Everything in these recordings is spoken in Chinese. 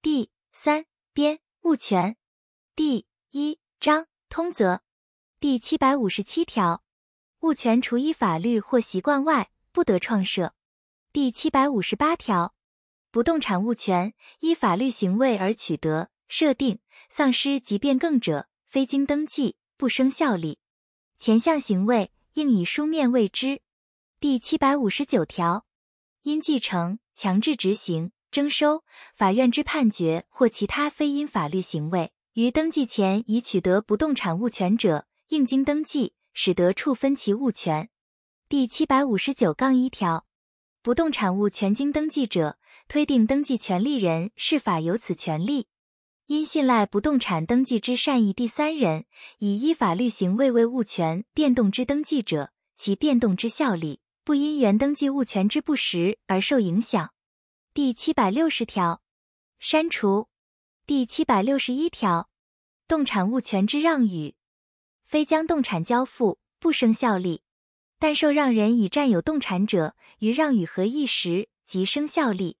第三编物权第一章通则第七百五十七条，物权除依法律或习惯外，不得创设。第七百五十八条，不动产物权依法律行为而取得、设定、丧失及变更者，非经登记不生效力。前项行为应以书面谓之。第七百五十九条，因继承、强制执行。征收、法院之判决或其他非因法律行为，于登记前已取得不动产物权者，应经登记，使得处分其物权。第七百五十九杠一条，不动产物权经登记者，推定登记权利人是法有此权利。因信赖不动产登记之善意第三人，以依法律行为为物权变动之登记者，其变动之效力，不因原登记物权之不实而受影响。第七百六十条，删除。第七百六十一条，动产物权之让与，非将动产交付，不生效力；但受让人已占有动产者，于让与合意时即生效力。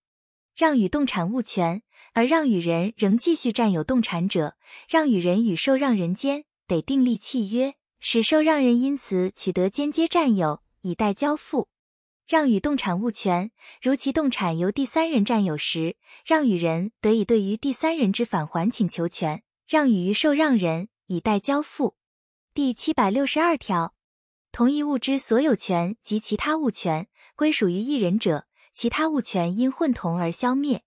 让与动产物权，而让与人仍继续占有动产者，让与人与受让人间得订立契约，使受让人因此取得间接占有，以待交付。让与动产物权，如其动产由第三人占有时，让与人得以对于第三人之返还请求权，让与于受让人，以待交付。第七百六十二条，同一物之所有权及其他物权归属于一人者，其他物权因混同而消灭，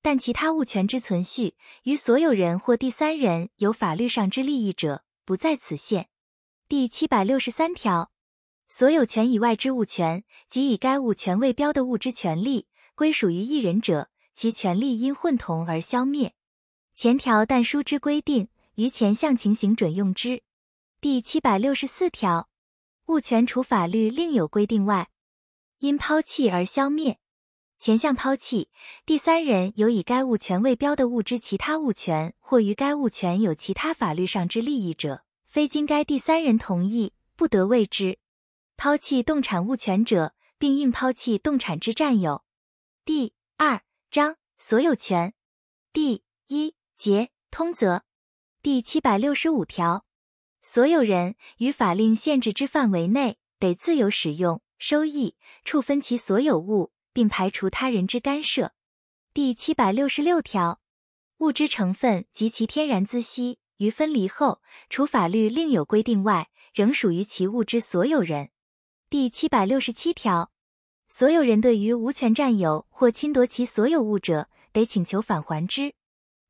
但其他物权之存续与所有人或第三人有法律上之利益者，不在此限。第七百六十三条。所有权以外之物权及以该物权为标的物之权利，归属于一人者，其权利因混同而消灭。前条但书之规定，于前项情形准用之。第七百六十四条，物权除法律另有规定外，因抛弃而消灭。前项抛弃，第三人有以该物权为标的物之其他物权，或于该物权有其他法律上之利益者，非经该第三人同意，不得为之。抛弃动产物权者，并应抛弃动产之占有。第二章所有权第一节通则第七百六十五条，所有人于法令限制之范围内，得自由使用、收益、处分其所有物，并排除他人之干涉。第七百六十六条，物之成分及其天然孳息，于分离后，除法律另有规定外，仍属于其物之所有人。第七百六十七条，所有人对于无权占有或侵夺其所有物者，得请求返还之；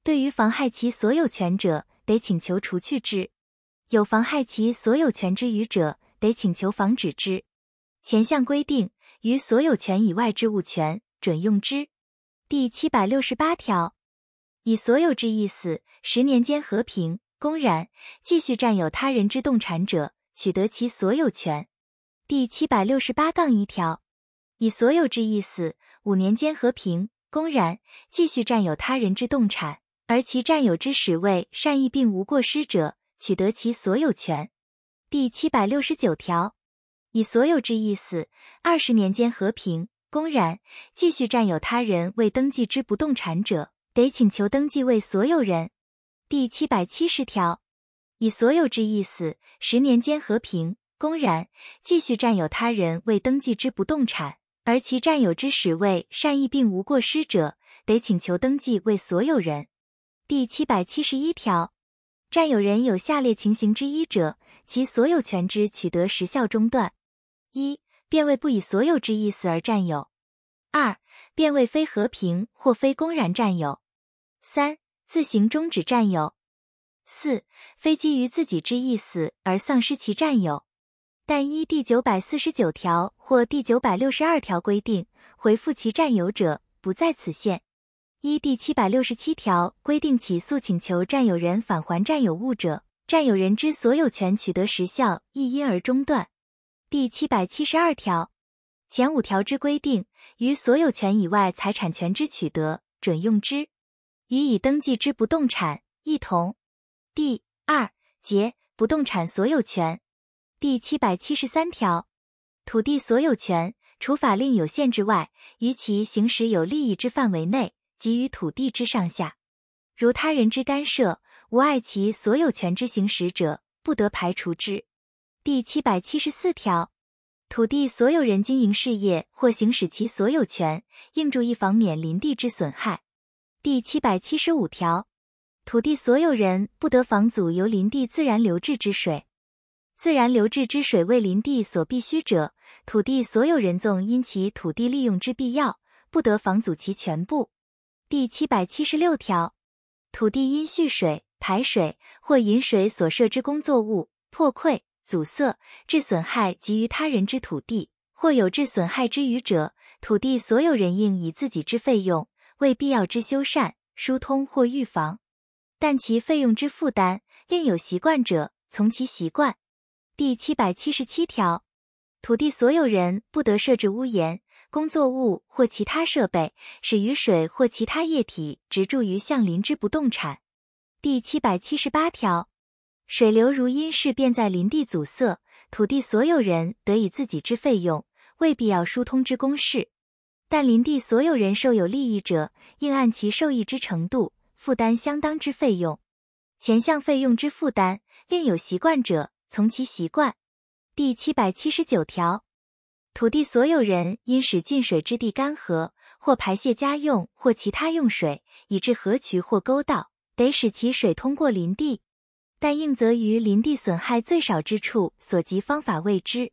对于妨害其所有权者，得请求除去之；有妨害其所有权之余者，得请求防止之。前项规定于所有权以外之物权准用之。第七百六十八条，以所有之意思，十年间和平公然继续占有他人之动产者，取得其所有权。第七百六十八杠一条，以所有之意思，五年间和平公然继续占有他人之动产，而其占有之实为善意并无过失者，取得其所有权。第七百六十九条，以所有之意思，二十年间和平公然继续占有他人未登记之不动产者，得请求登记为所有人。第七百七十条，以所有之意思，十年间和平。公然继续占有他人未登记之不动产，而其占有之始为善意并无过失者，得请求登记为所有人。第七百七十一条，占有人有下列情形之一者，其所有权之取得时效中断：一、便为不以所有之意思而占有；二、便为非和平或非公然占有；三、自行终止占有；四、非基于自己之意思而丧失其占有。但依第九百四十九条或第九百六十二条规定回复其占有者，不在此限。依第七百六十七条规定起诉请求占有人返还占有物者，占有人之所有权取得时效亦因而中断。第七百七十二条前五条之规定，于所有权以外财产权之取得准用之，与已登记之不动产一同。第二节不动产所有权。第七百七十三条，土地所有权，除法令有限制外，于其行使有利益之范围内，给予土地之上下。如他人之干涉，无碍其所有权之行使者，不得排除之。第七百七十四条，土地所有人经营事业或行使其所有权，应注意防免林地之损害。第七百七十五条，土地所有人不得妨阻由林地自然流至之水。自然流至之水为林地所必须者，土地所有人纵因其土地利用之必要，不得妨阻其全部。第七百七十六条。土地因蓄水、排水或引水所设之工作物破溃、阻塞致损害及于他人之土地，或有致损害之余者，土地所有人应以自己之费用为必要之修缮、疏通或预防。但其费用之负担，另有习惯者，从其习惯。第七百七十七条，土地所有人不得设置屋檐。工作物或其他设备，使雨水或其他液体直注于相邻之不动产。第七百七十八条，水流如因事便在林地阻塞，土地所有人得以自己之费用未必要疏通之公事，但林地所有人受有利益者，应按其受益之程度负担相当之费用。前项费用之负担，另有习惯者，从其习惯。第七百七十九条。土地所有人因使进水之地干涸，或排泄家用或其他用水，以致河渠或沟道，得使其水通过林地，但应责于林地损害最少之处所及方法未知。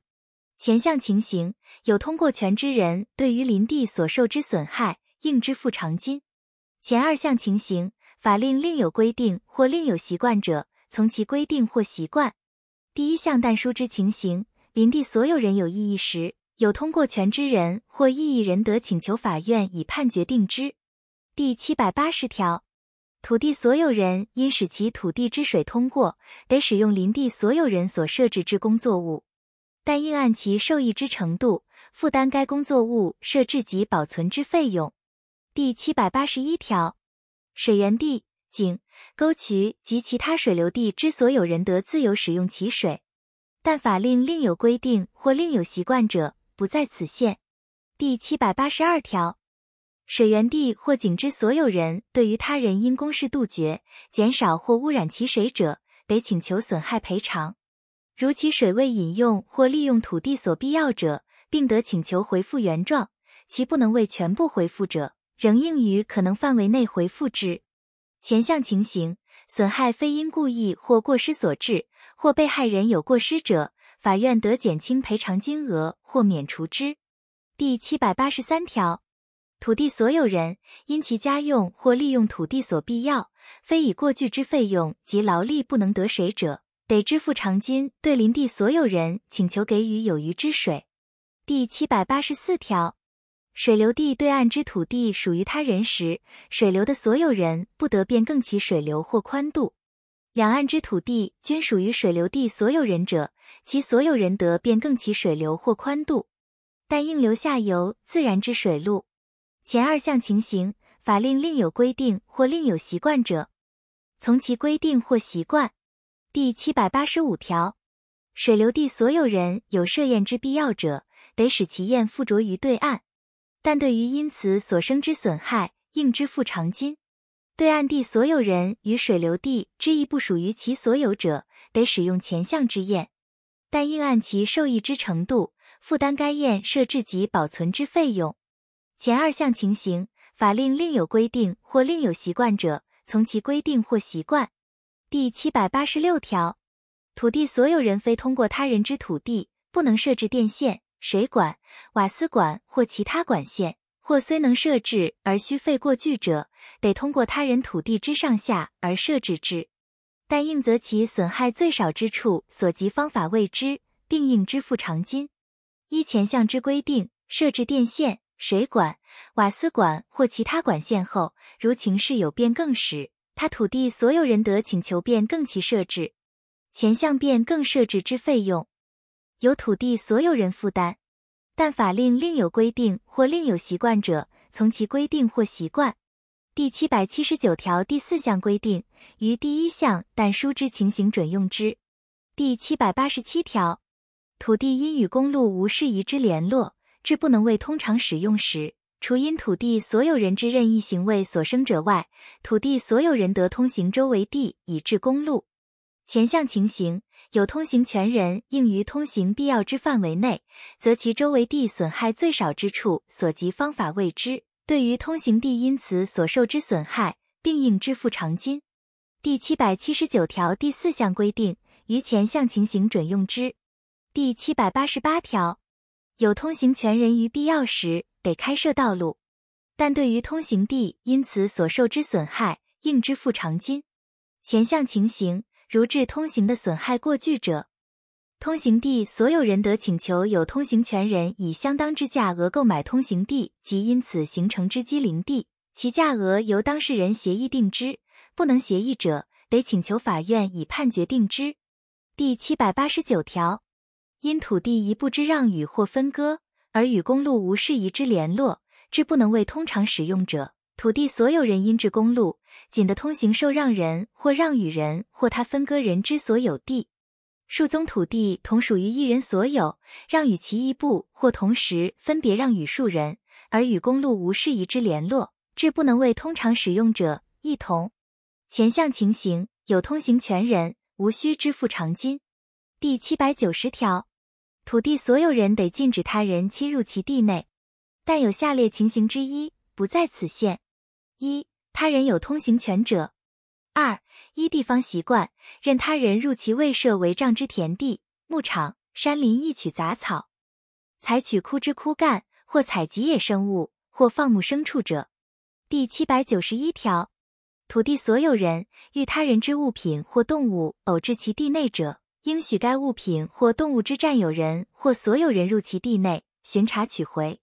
前项情形，有通过权之人对于林地所受之损害，应支付偿金。前二项情形，法令另有规定或另有习惯者，从其规定或习惯。第一项但书之情形，林地所有人有异议时。有通过权之人或异议人得请求法院以判决定之。第七百八十条，土地所有人因使其土地之水通过，得使用林地所有人所设置之工作物，但应按其受益之程度负担该工作物设置及保存之费用。第七百八十一条，水源地、井、沟渠及其他水流地之所有人得自由使用其水，但法令另有规定或另有习惯者。不在此限。第七百八十二条，水源地或井之所有人对于他人因公事杜绝、减少或污染其水者，得请求损害赔偿。如其水为饮用或利用土地所必要者，并得请求回复原状；其不能为全部回复者，仍应于可能范围内回复之。前项情形，损害非因故意或过失所致，或被害人有过失者。法院得减轻赔偿金额或免除之。第七百八十三条，土地所有人因其家用或利用土地所必要，非以过巨之费用及劳力不能得水者，得支付偿金，对林地所有人请求给予有余之水。第七百八十四条，水流地对岸之土地属于他人时，水流的所有人不得变更其水流或宽度。两岸之土地均属于水流地所有人者，其所有人得变更其水流或宽度，但应留下游自然之水路。前二项情形，法令另有规定或另有习惯者，从其规定或习惯。第七百八十五条，水流地所有人有设堰之必要者，得使其堰附着于对岸，但对于因此所生之损害，应支付偿金。对岸地所有人与水流地之意不属于其所有者，得使用前项之堰，但应按其受益之程度负担该堰设置及保存之费用。前二项情形，法令另有规定或另有习惯者，从其规定或习惯。第七百八十六条，土地所有人非通过他人之土地，不能设置电线、水管、瓦斯管或其他管线。或虽能设置而需费过巨者，得通过他人土地之上下而设置之，但应择其损害最少之处所及方法未知，并应支付偿金。依前项之规定设置电线、水管、瓦斯管或其他管线后，如情势有变更时，他土地所有人得请求变更其设置。前项变更设置之费用，由土地所有人负担。但法令另有规定或另有习惯者，从其规定或习惯。第七百七十九条第四项规定，于第一项但书之情形准用之。第七百八十七条，土地因与公路无适宜之联络，致不能为通常使用时，除因土地所有人之任意行为所生者外，土地所有人得通行周围地以至公路。前项情形，有通行权人应于通行必要之范围内，则其周围地损害最少之处所及方法未知。对于通行地因此所受之损害，并应支付偿金。第七百七十九条第四项规定，于前项情形准用之。第七百八十八条，有通行权人于必要时得开设道路，但对于通行地因此所受之损害，应支付偿金。前项情形如致通行的损害过巨者，通行地所有人得请求有通行权人以相当之价额购买通行地及因此形成之机灵地，其价额由当事人协议定之。不能协议者，得请求法院以判决定之。第七百八十九条，因土地一部之让与或分割，而与公路无事宜之联络，致不能为通常使用者，土地所有人因至公路仅得通行受让人或让与人或他分割人之所有地。数宗土地同属于一人所有，让与其一部或同时分别让与数人，而与公路无事宜之联络，致不能为通常使用者，一同。前项情形，有通行权人无需支付偿金。第七百九十条，土地所有人得禁止他人侵入其地内，但有下列情形之一不在此限：一、他人有通行权者。二、依地方习惯，任他人入其未设围障之田地、牧场、山林，一取杂草，采取枯枝枯干，或采集野生物，或放牧牲畜者。第七百九十一条，土地所有人遇他人之物品或动物偶至其地内者，应许该物品或动物之占有人或所有人入其地内巡查取回。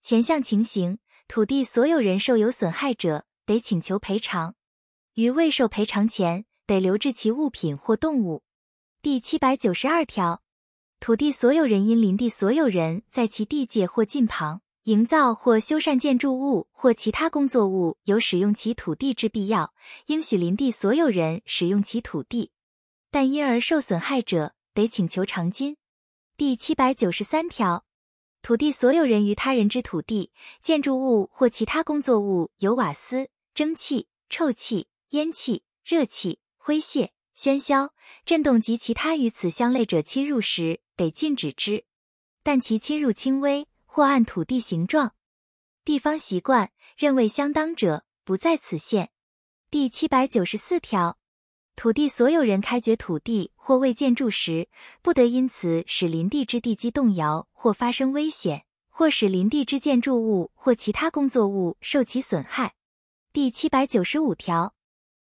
前项情形，土地所有人受有损害者，得请求赔偿。于未受赔偿前，得留置其物品或动物。第七百九十二条，土地所有人因林地所有人在其地界或近旁营造或修缮建筑物或其他工作物，有使用其土地之必要，应许林地所有人使用其土地，但因而受损害者，得请求偿金。第七百九十三条，土地所有人于他人之土地、建筑物或其他工作物有瓦斯、蒸汽、臭气。烟气、热气、灰屑、喧嚣、震动及其他与此相类者侵入时，得禁止之；但其侵入轻微或按土地形状、地方习惯认为相当者，不在此限。第七百九十四条，土地所有人开掘土地或未建筑时，不得因此使林地之地基动摇或发生危险，或使林地之建筑物或其他工作物受其损害。第七百九十五条。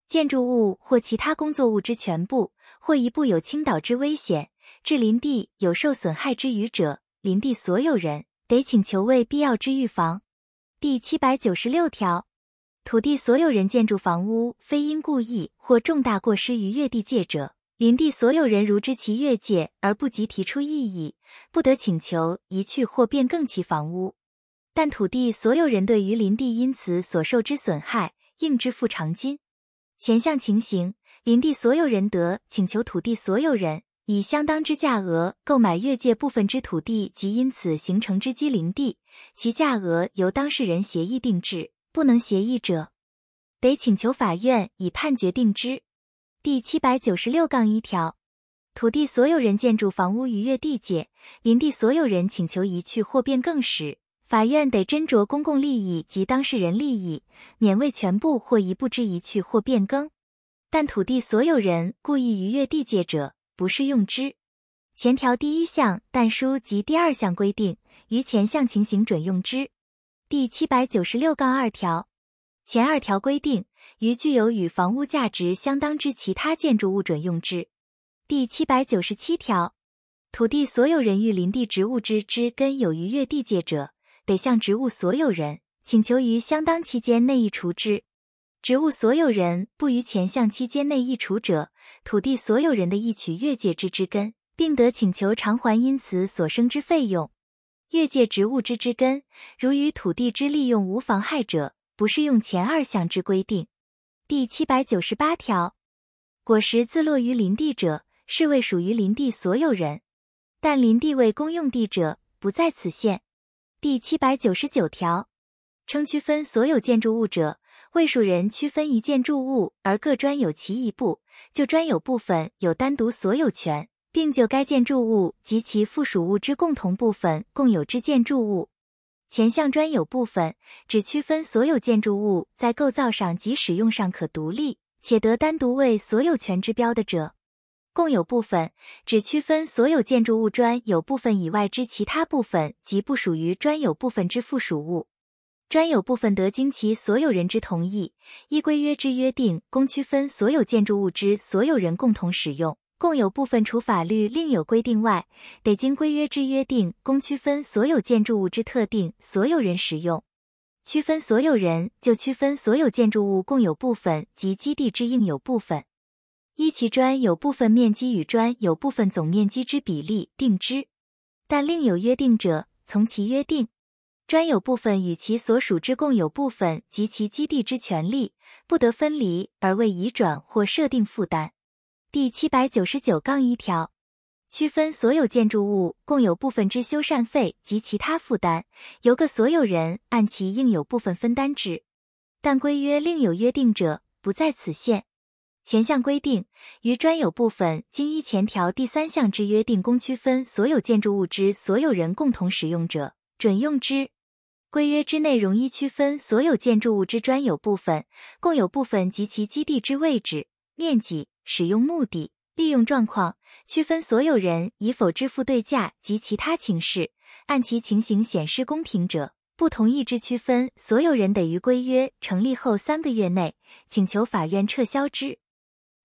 建筑物或其他工作物之全部或一部有倾倒之危险，致林地有受损害之余者，林地所有人得请求为必要之预防。第七百九十六条，土地所有人建筑房屋，非因故意或重大过失于越地界者，林地所有人如知其越界而不及提出异议，不得请求移去或变更其房屋。但土地所有人对于林地因此所受之损害，应支付偿金。前项情形，林地所有人得请求土地所有人以相当之价额购买越界部分之土地及因此形成之基林地，其价额由当事人协议定制。不能协议者，得请求法院以判决定之。第七百九十六杠一条，土地所有人建筑房屋逾越地界，林地所有人请求移去或变更时。法院得斟酌公共利益及当事人利益，免为全部或一部之移去或变更。但土地所有人故意逾越地界者，不适用之。前条第一项但书及第二项规定，于前项情形准用之。第七百九十六杠二条，前二条规定，于具有与房屋价值相当之其他建筑物准用之。第七百九十七条，土地所有人遇林地植物之之根有逾越地界者，得向植物所有人请求于相当期间内移除之。植物所有人不于前项期间内移除者，土地所有人的一取越界之之根，并得请求偿还因此所生之费用。越界植物之枝根，如与土地之利用无妨害者，不适用前二项之规定。第七百九十八条，果实自落于林地者，是为属于林地所有人；但林地为公用地者，不在此限。第七百九十九条，称区分所有建筑物者，为数人区分一建筑物而各专有其一部，就专有部分有单独所有权，并就该建筑物及其附属物之共同部分共有之建筑物。前项专有部分只区分所有建筑物在构造上及使用上可独立且得单独为所有权之标的者。共有部分只区分所有建筑物专有部分以外之其他部分及不属于专有部分之附属物。专有部分得经其所有人之同意，依规约之约定，供区分所有建筑物之所有人共同使用。共有部分除法律另有规定外，得经规约之约定，供区分所有建筑物之特定所有人使用。区分所有人，就区分所有建筑物共有部分及基地之应有部分，依其专有部分面积与专有部分总面积之比例定之。但另有约定者，从其约定。专有部分与其所属之共有部分及其基地之权利，不得分离而为移转或设定负担。第七百九十九杠一条，区分所有建筑物共有部分之修缮费及其他负担，由各所有人按其应有部分分担之。但规约另有约定者，不在此限。前项规定，于专有部分经依前条第三项之约定，供区分所有建筑物之所有人共同使用者，准用之。规约之内容依区分所有建筑物之专有部分、共有部分及其基地之位置、面积、使用目的、利用状况，区分所有人以否支付对价及其他情事，按其情形显示公平者，不同意之区分所有人得于规约成立后三个月内请求法院撤销之。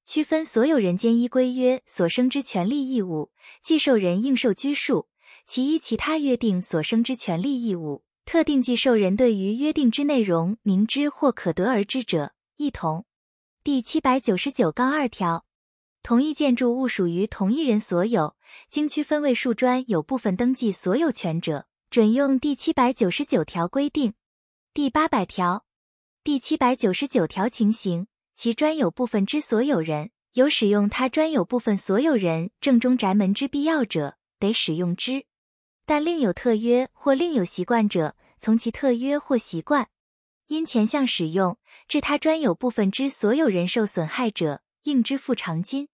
区分所有人间依规约所生之权利义务，既受人应受拘束，其依其他约定所生之权利义务。特定既受人对于约定之内容明知或可得而知者，一同。第七百九十九杠二条，同一建筑物属于同一人所有，经区分为数专有部分登记所有权者，准用第七百九十九条规定。第八百条，第七百九十九条情形，其专有部分之所有人有使用他专有部分所有人正中宅门之必要者，得使用之。但另有特约或另有习惯者，从其特约或习惯，因前项使用致他专有部分之所有人受损害者，应支付偿金。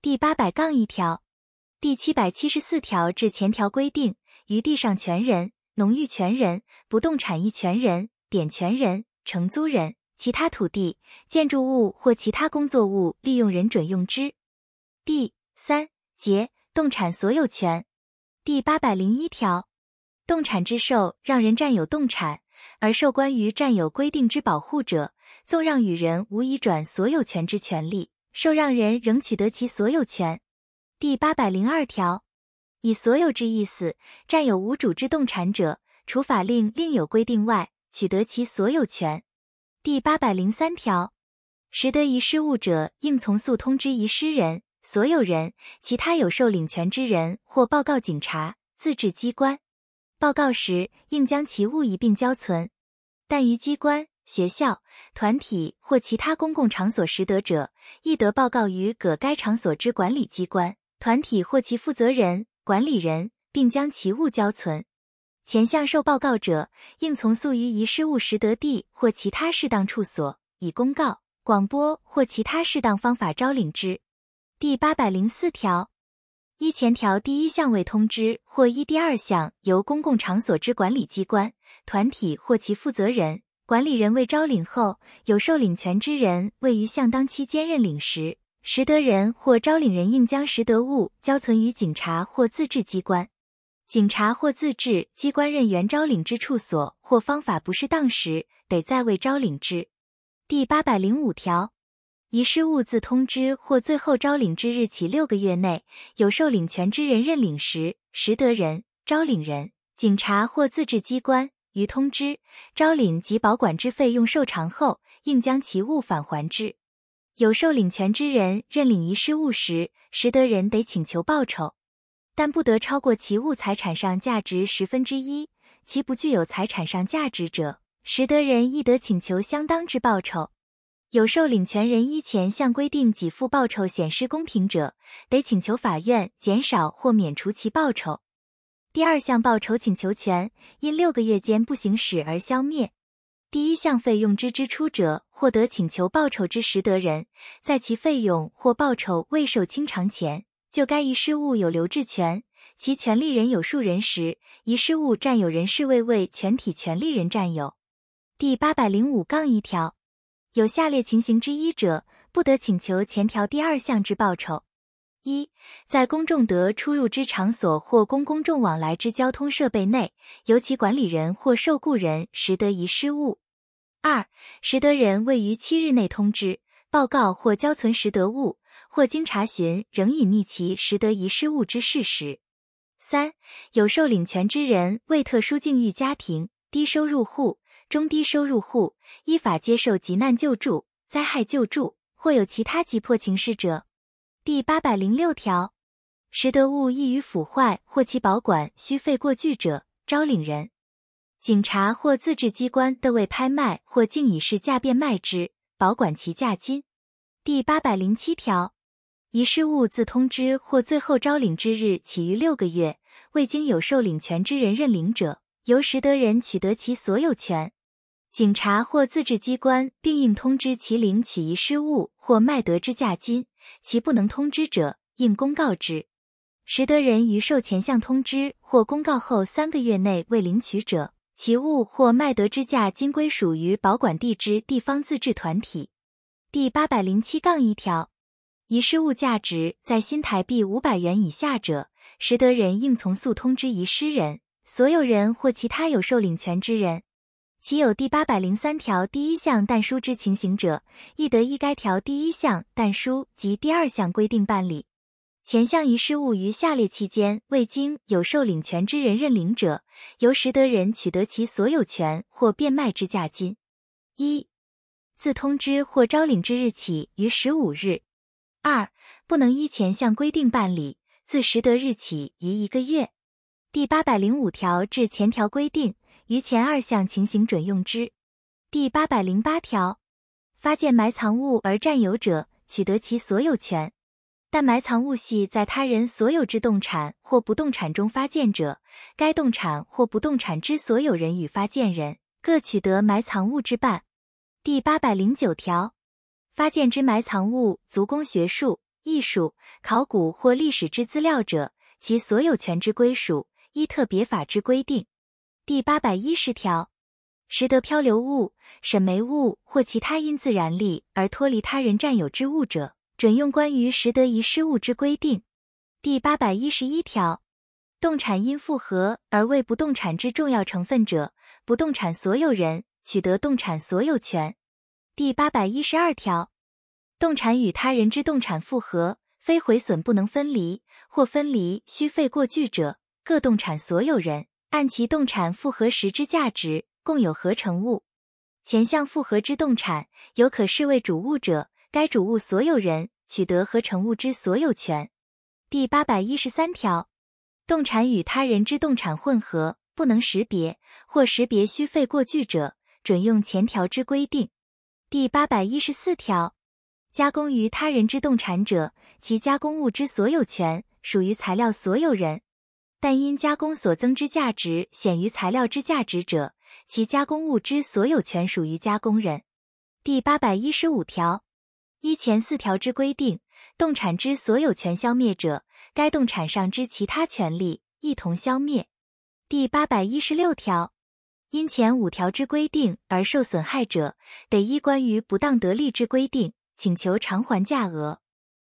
第八百杠一条，第七百七十四条至前条规定，于地上权人、农域权人、不动产役权人、典权人、承租人、其他土地、建筑物或其他工作物利用人准用之。第三节动产所有权。第八百零一条，动产之受让人占有动产，而受关于占有规定之保护者，纵让与人无移转所有权之权利，受让人仍取得其所有权。第八百零二条，以所有之意思占有无主之动产者，除法令另有规定外，取得其所有权。第八百零三条，拾得遗失物者，应从速通知遗失人。所有人、其他有受领权之人或报告警察、自治机关。报告时应将其物一并交存。但于机关、学校、团体或其他公共场所拾得者，亦得报告于各该场所之管理机关、团体或其负责人、管理人，并将其物交存。前项受报告者，应从速于遗失物拾得地或其他适当处所，以公告、广播或其他适当方法招领之。第八百零四条，依前条第一项未通知或依第二项由公共场所之管理机关、团体或其负责人、管理人未招领后，有受领权之人未于相当期间认领时，拾得人或招领人应将拾得物交存于警察或自治机关。警察或自治机关任原招领之处所或方法不适当时，得再为招领之。第八百零五条。遗失物自通知或最后招领之日起六个月内，有受领权之人认领时，实得人、招领人、警察或自治机关于通知、招领及保管之费用受偿后，应将其物返还之。有受领权之人认领遗失物时，实得人得请求报酬，但不得超过其物财产上价值十分之一。其不具有财产上价值者，实得人亦得请求相当之报酬。有受领权人依前项规定给付报酬显示公平者，得请求法院减少或免除其报酬。第二项报酬请求权因六个月间不行使而消灭。第一项费用之支出者，获得请求报酬之实得人，在其费用或报酬未受清偿前，就该遗失物有留置权。其权利人有数人时，遗失物占有人视为为全体权利人占有。第八百零五杠一条，有下列情形之一者，不得请求前条第二项之报酬：一，在公众得出入之场所或公公众往来之交通设备内，由其管理人或受雇人拾得遗失物。二、拾得人未于七日内通知、报告或交存拾得物，或经查询仍隐匿其拾得遗失物之事实。三、有受领权之人为特殊境遇家庭、低收入户、中低收入户，依法接受急难救助、灾害救助，或有其他急迫情事者。第八百零六条，拾得物易于腐坏或其保管需费过巨者，招领人。警察或自治机关得为拍卖或竟以市价变卖之，保管其价金。第八百零七条，遗失物自通知或最后招领之日起于六个月，未经有受领权之人认领者，由拾得人取得其所有权。警察或自治机关并应通知其领取遗失物或卖得之价金，其不能通知者，应公告之。拾得人于受前项通知或公告后三个月内未领取者，其物或卖得之价金归属于保管地之地方自治团体。第八百零七杠一条，遗失物价值在新台币五百元以下者，拾得人应从速通知遗失人、所有人或其他有受领权之人。其有第八百零三条第一项但书之情形者，亦得依该条第一项但书及第二项规定办理。前项遗失物于下列期间未经有受领权之人认领者，由拾得人取得其所有权或变卖之价金。一、自通知或招领之日起于十五日；二、不能依前项规定办理，自拾得日起于一个月。第八百零五条至前条规定，于前二项情形准用之。第八百零八条，发现埋藏物而占有者，取得其所有权。但埋藏物系在他人所有之动产或不动产中发现者，该动产或不动产之所有人与发现人各取得埋藏物之半。第八百零九条，发现之埋藏物足供学术、艺术、考古或历史之资料者，其所有权之归属依特别法之规定。第八百一十条，拾得漂流物、沈煤物或其他因自然力而脱离他人占有之物者。准用关于拾得遗失物之规定。第八百一十一条，动产因复合而为不动产之重要成分者，不动产所有人取得动产所有权。第八百一十二条，动产与他人之动产复合，非毁损不能分离，或分离需费过巨者，各动产所有人按其动产复合时之价值，共有合成物。前项复合之动产有可视为主物者。该主物所有人取得合成物之所有权。第八百一十三条，动产与他人之动产混合，不能识别或识别需费过巨者，准用前条之规定。第八百一十四条，加工于他人之动产者，其加工物之所有权属于材料所有人；但因加工所增之价值显于材料之价值者，其加工物之所有权属于加工人。第八百一十五条。依前四条之规定，动产之所有权消灭者，该动产上之其他权利一同消灭。第八百一十六条，因前五条之规定而受损害者，得依关于不当得利之规定，请求偿还价额。